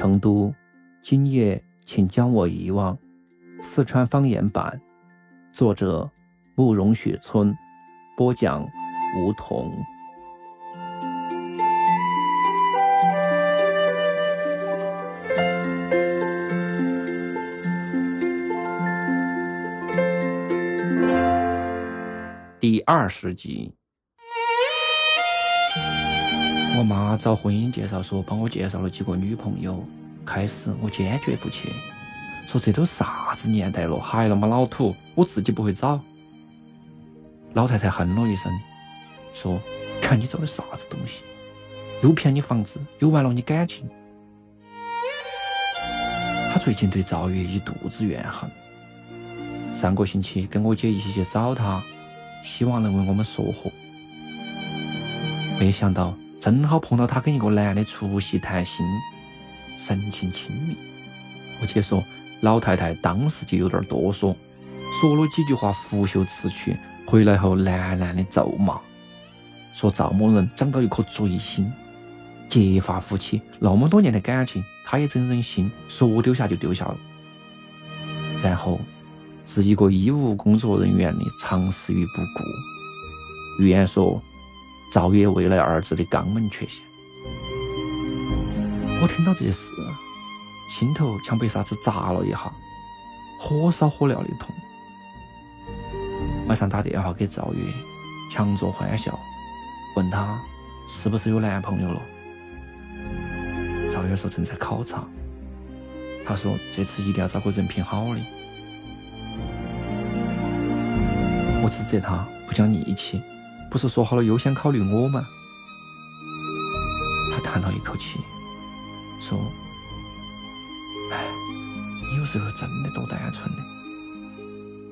成都，今夜请将我遗忘。四川方言版，作者慕容雪村，播讲梧桐。第二十集，我妈找婚姻介绍所帮我介绍了几个女朋友。开始我坚决不去，说这都啥子年代了，还那么老土，我自己不会找。老太太哼了一声，说：“看你找的啥子东西，又骗你房子，又玩了你感情。”她最近对赵月一肚子怨恨，上个星期跟我姐一起去找他。希望能为我们说和，没想到正好碰到他跟一个男的出席谈心，神情亲密。我姐说，老太太当时就有点哆嗦，说了几句话拂袖辞去。回来后喃喃的咒骂，说赵某人长到一颗贼心，结发夫妻那么多年的感情，他也真忍心说丢下就丢下了，然后。是一个医务工作人员的长死于不顾。预言说，赵月未来儿子的肛门缺陷。我听到这事，心头像被啥子砸了一下，火烧火燎的痛。晚上打电话给赵月，强作欢笑，问他是不是有男朋友了。赵月说正在考察。他说这次一定要找个人品好的。我指责他不讲义气，不是说好了优先考虑我吗？他叹了一口气，说：“哎，你有时候真的多单纯的，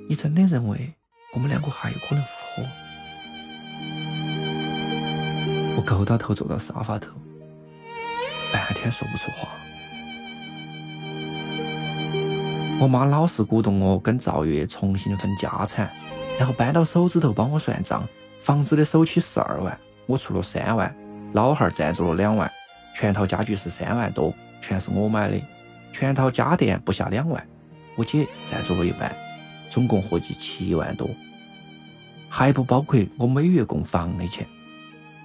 你真的认为我们两个还有可能复合？”我勾到头坐到沙发头，半天说不出话。我妈老是鼓动我跟赵月重新分家产。然后搬到手指头帮我算账，房子的首期十二万，我出了三万，老汉儿赞助了两万，全套家具是三万多，全是我买的，全套家电不下两万，我姐赞助了一半，总共合计七万多，还不包括我每月供房的钱。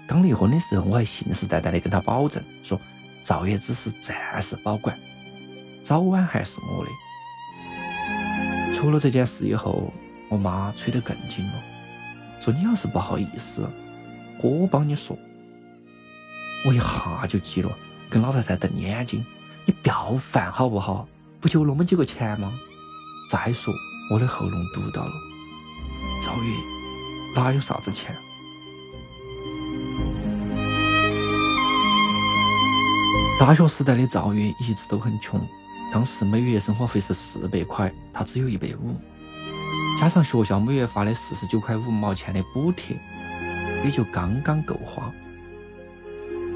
刚离婚的时候，我还信誓旦旦的跟他保证说，赵月只是暂时保管，早晚还是我的。出了这件事以后。我妈催得更紧了，说：“你要是不好意思，我帮你说。”我一下就急了，跟老太太瞪眼睛：“你不要烦好不好？不就那么几个钱吗？再说我的喉咙堵到了，赵月哪有啥子钱？”大学时代的赵月一直都很穷，当时每月生活费是四百块，他只有一百五。加上学校每月发的四十九块五毛钱的补贴，也就刚刚够花。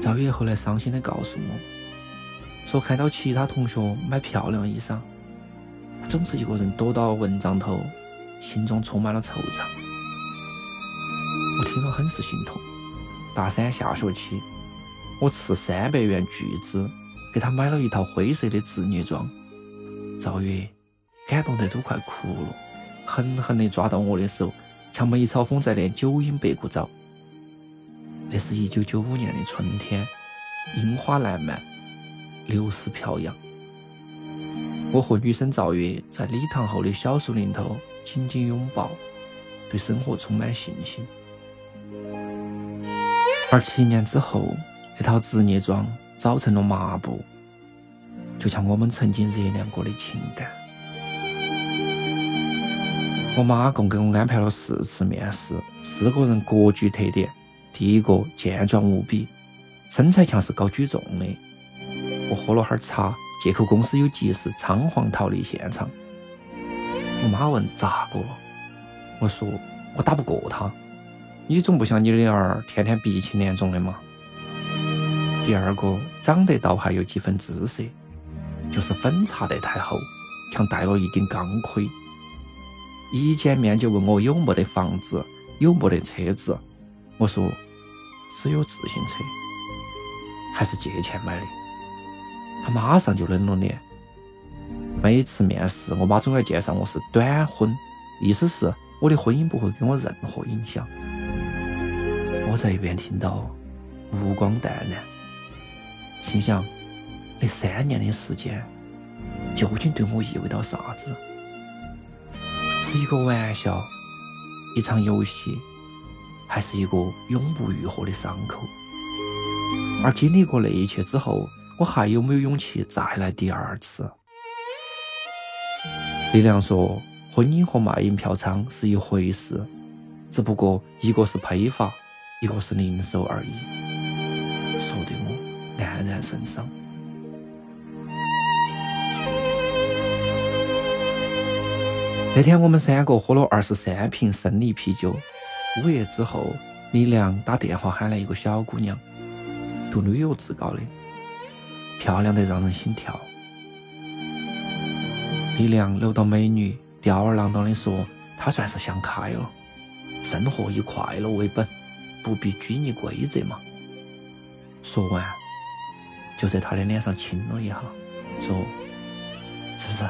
赵月后来伤心的告诉我，说看到其他同学买漂亮衣裳，总是一个人躲到蚊帐头，心中充满了惆怅。我听了很是心痛。大三下学期，我斥三百元巨资给他买了一套灰色的职业装，赵月感动得都快哭了。狠狠地抓到我的手，像梅超风在练九阴白骨爪。那是一九九五年的春天，樱花烂漫，流丝飘扬。我和女生赵月在礼堂后的小树林头紧紧拥抱，对生活充满信心。而七年之后，那套职业装早成了麻布，就像我们曾经热恋过的情感。我妈共给我安排了四次面试，四个人各具特点。第一个健壮无比，身材像是搞举重的，我喝了哈儿茶，借口公司有急事，仓皇逃离现场。我妈问咋个了？我说我打不过他。你总不想你的儿天天鼻青脸肿的嘛？第二个长得倒还有几分姿色，就是粉擦得太厚，像戴了一顶钢盔。一见面就问我有没得房子，有没得车子。我说只有自行车，还是借钱买的。他马上就冷了脸。每次面试，我妈总要介绍我是短婚，意思是我的婚姻不会给我任何影响。我在一边听到，目光淡然，心想：那三年的时间究竟对我意味到啥子？是一个玩笑，一场游戏，还是一个永不愈合的伤口？而经历过那一切之后，我还有没有勇气再来第二次？李亮说：“婚姻和卖淫嫖娼是一回事，只不过一个是批发，一个是零售而已。”说得我黯然神伤。那天我们三个喝了二十三瓶生理啤酒。午夜之后，李亮打电话喊来一个小姑娘，读旅游职高的，漂亮得让人心跳。李亮搂到美女，吊儿郎当的说：“他算是想开了，生活以快乐为本，不必拘泥规则嘛。”说完，就在他的脸上亲了一下，说：“是不是？”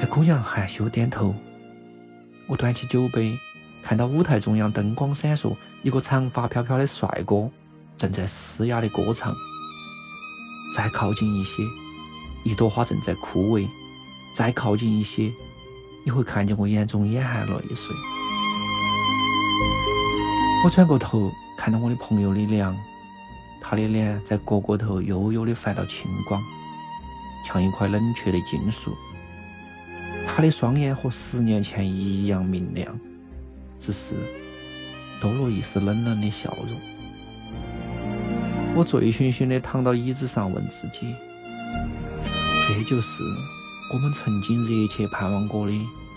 那姑娘害羞点头。我端起酒杯，看到舞台中央灯光闪烁，一个长发飘飘的帅哥正在嘶哑的歌唱。再靠近一些。一朵花正在枯萎，再靠近一些，你会看见我眼中眼含泪水。我转过头，看到我的朋友李良，他的脸在角角头悠悠的泛到青光，像一块冷却的金属。他的双眼和十年前一样明亮，只是多了一丝冷冷的笑容。我醉醺醺的躺到椅子上，问自己。这就是我们曾经热切盼望过的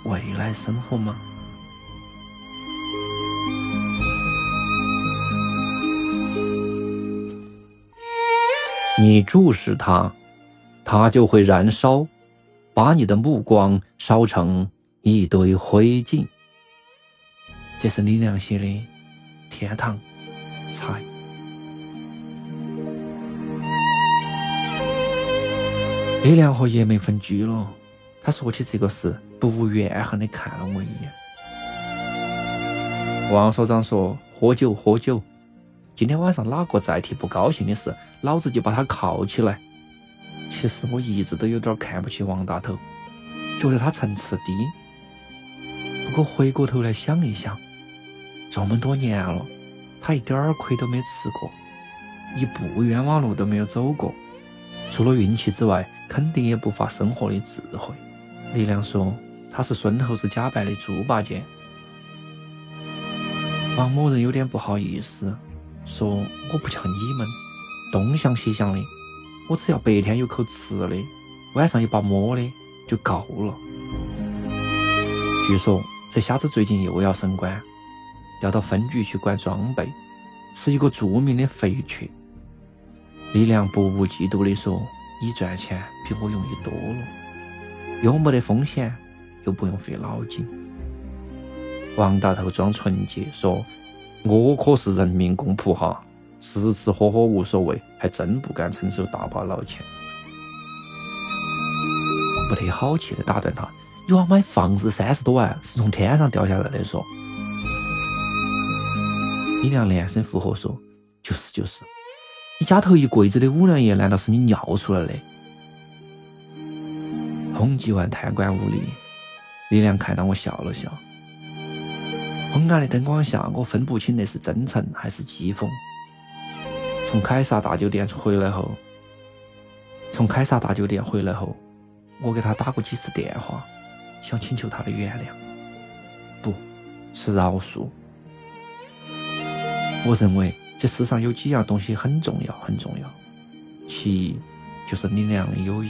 未来生活吗？你注视它，它就会燃烧，把你的目光烧成一堆灰烬。这是李良写的《天堂菜》。李亮和叶梅分居了。他说起这个事，不无怨恨的看了我一眼。王所长说：“喝酒，喝酒。今天晚上哪个再提不高兴的事，老子就把他铐起来。”其实我一直都有点看不起王大头，觉得他层次低。不过回过头来想一想，这么多年了，他一点儿亏都没吃过，一步冤枉路都没有走过，除了运气之外。肯定也不乏生活的智慧。李良说：“他是孙猴子假扮的猪八戒。”王某人有点不好意思，说：“我不像你们东想西想的，我只要白天有口吃的，晚上有把摸的就够了。”据说这瞎子最近又要升官，调到分局去管装备，是一个著名的肥缺。李良不无嫉妒地说。你赚钱比我容易多了，又没得风险，又不用费脑筋。王大头装纯洁说：“我可是人民公仆哈，吃吃喝喝无所谓，还真不敢承受大把老钱。”我不得好气的打断他：“你要买房子三十多万是从天上掉下来的说？”李亮连声附和说：“就是就是。”你家头一柜子的五粮液，难道是你尿出来的？通缉完贪官污吏，李亮看到我笑了笑。昏暗的灯光下，我分不清那是真诚还是讥讽。从凯撒大酒店回来后，从凯撒大酒店回来后，我给他打过几次电话，想请求他的原谅，不是饶恕。我认为。这世上有几样东西很重要，很重要。其一就是你俩的友谊。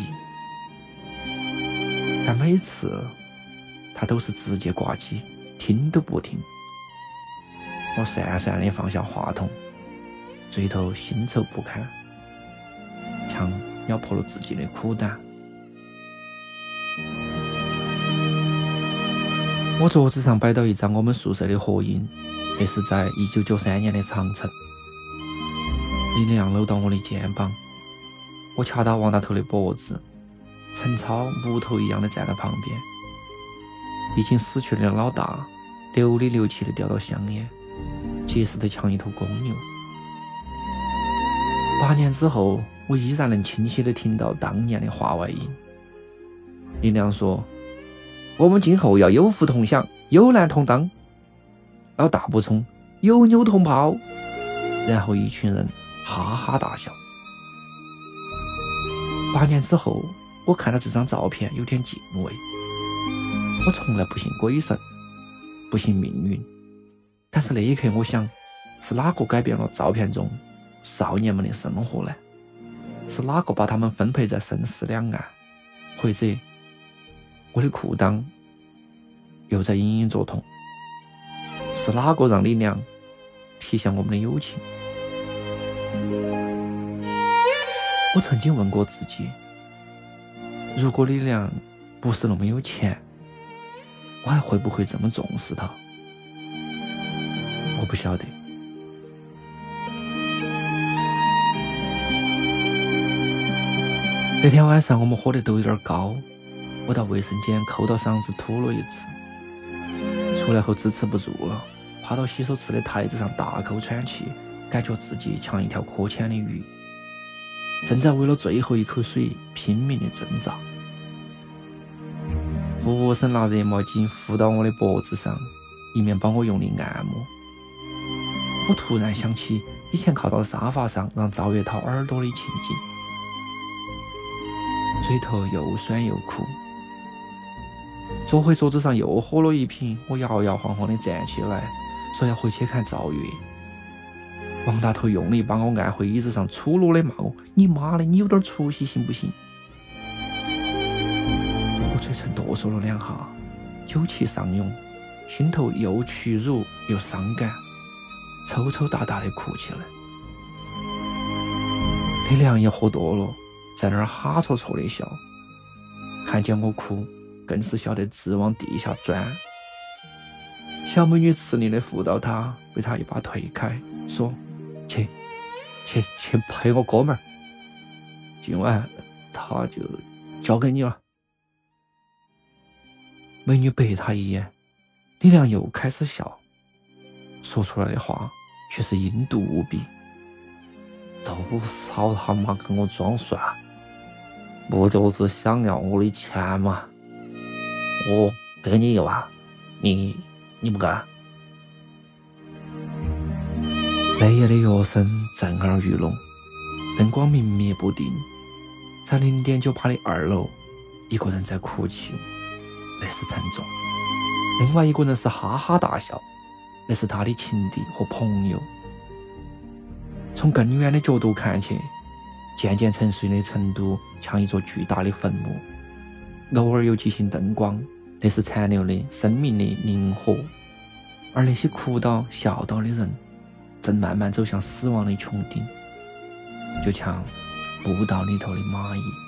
但每次他都是直接挂机，听都不听。我讪讪的放下话筒，嘴头心愁不堪，像咬破了自己的苦胆。我桌子上摆到一张我们宿舍的合影，那是在一九九三年的长城。李亮搂到我的肩膀，我掐到王大头的脖子。陈超木头一样的站在旁边，已经死去的老大流里流气的叼到香烟，结实的像一头公牛。八年之后，我依然能清晰的听到当年的话外音。林亮说：“我们今后要有福同享，有难同当。”老大补充：“有妞同泡。”然后一群人哈哈大笑。八年之后。我看到这张照片，有点敬畏。我从来不信鬼神，不信命运，但是那一刻，我想，是哪个改变了照片中少年们的生活呢？是哪个把他们分配在生死两岸？或者，我的裤裆又在隐隐作痛？是哪个让李良提向我们的友情？我曾经问过自己。如果李良不是那么有钱，我还会不会这么重视他？我不晓得。那天晚上我们喝的都有点高，我到卫生间抠到嗓子吐了一次，出来后支持不住了，趴到洗手池的台子上大口喘气，感觉自己像一条搁浅的鱼。正在为了最后一口水拼命的挣扎。服务生拿热毛巾敷到我的脖子上，一面帮我用力按摩。我突然想起以前靠到沙发上让赵月掏耳朵的情景，嘴头又酸又苦。坐回桌子上又喝了一瓶，我摇摇晃晃的站起来，说要回去看赵月。王大头用力把我按回椅子上，粗鲁的骂我：“你妈的，你有点出息行不行？”我嘴唇哆嗦了两下，酒气上涌，心头又屈辱又伤感，抽抽搭搭的哭起来。李良也喝多了，在那儿哈戳戳的笑，看见我哭，更是笑得直往地下钻。小美女吃力的扶到他，被他一把推开，说。去，去去陪我哥们儿。今晚他就交给你了。美女白他一眼，李亮又开始笑，说出来的话却是阴毒无比。都少他妈跟我装蒜，不就是想要我的钱吗？我给你一万，你你不敢？半夜的乐声震耳欲聋，灯光明灭不定。在零点九八的二楼，一个人在哭泣，那是陈总；另外一个人是哈哈大笑，那是他的情敌和朋友。从更远的角度看去，渐渐沉睡的成都像一座巨大的坟墓，偶尔有几星灯光，那是残留的生命的灵火。而那些哭到笑到的人。正慢慢走向死亡的穹顶，就像步道里头的蚂蚁。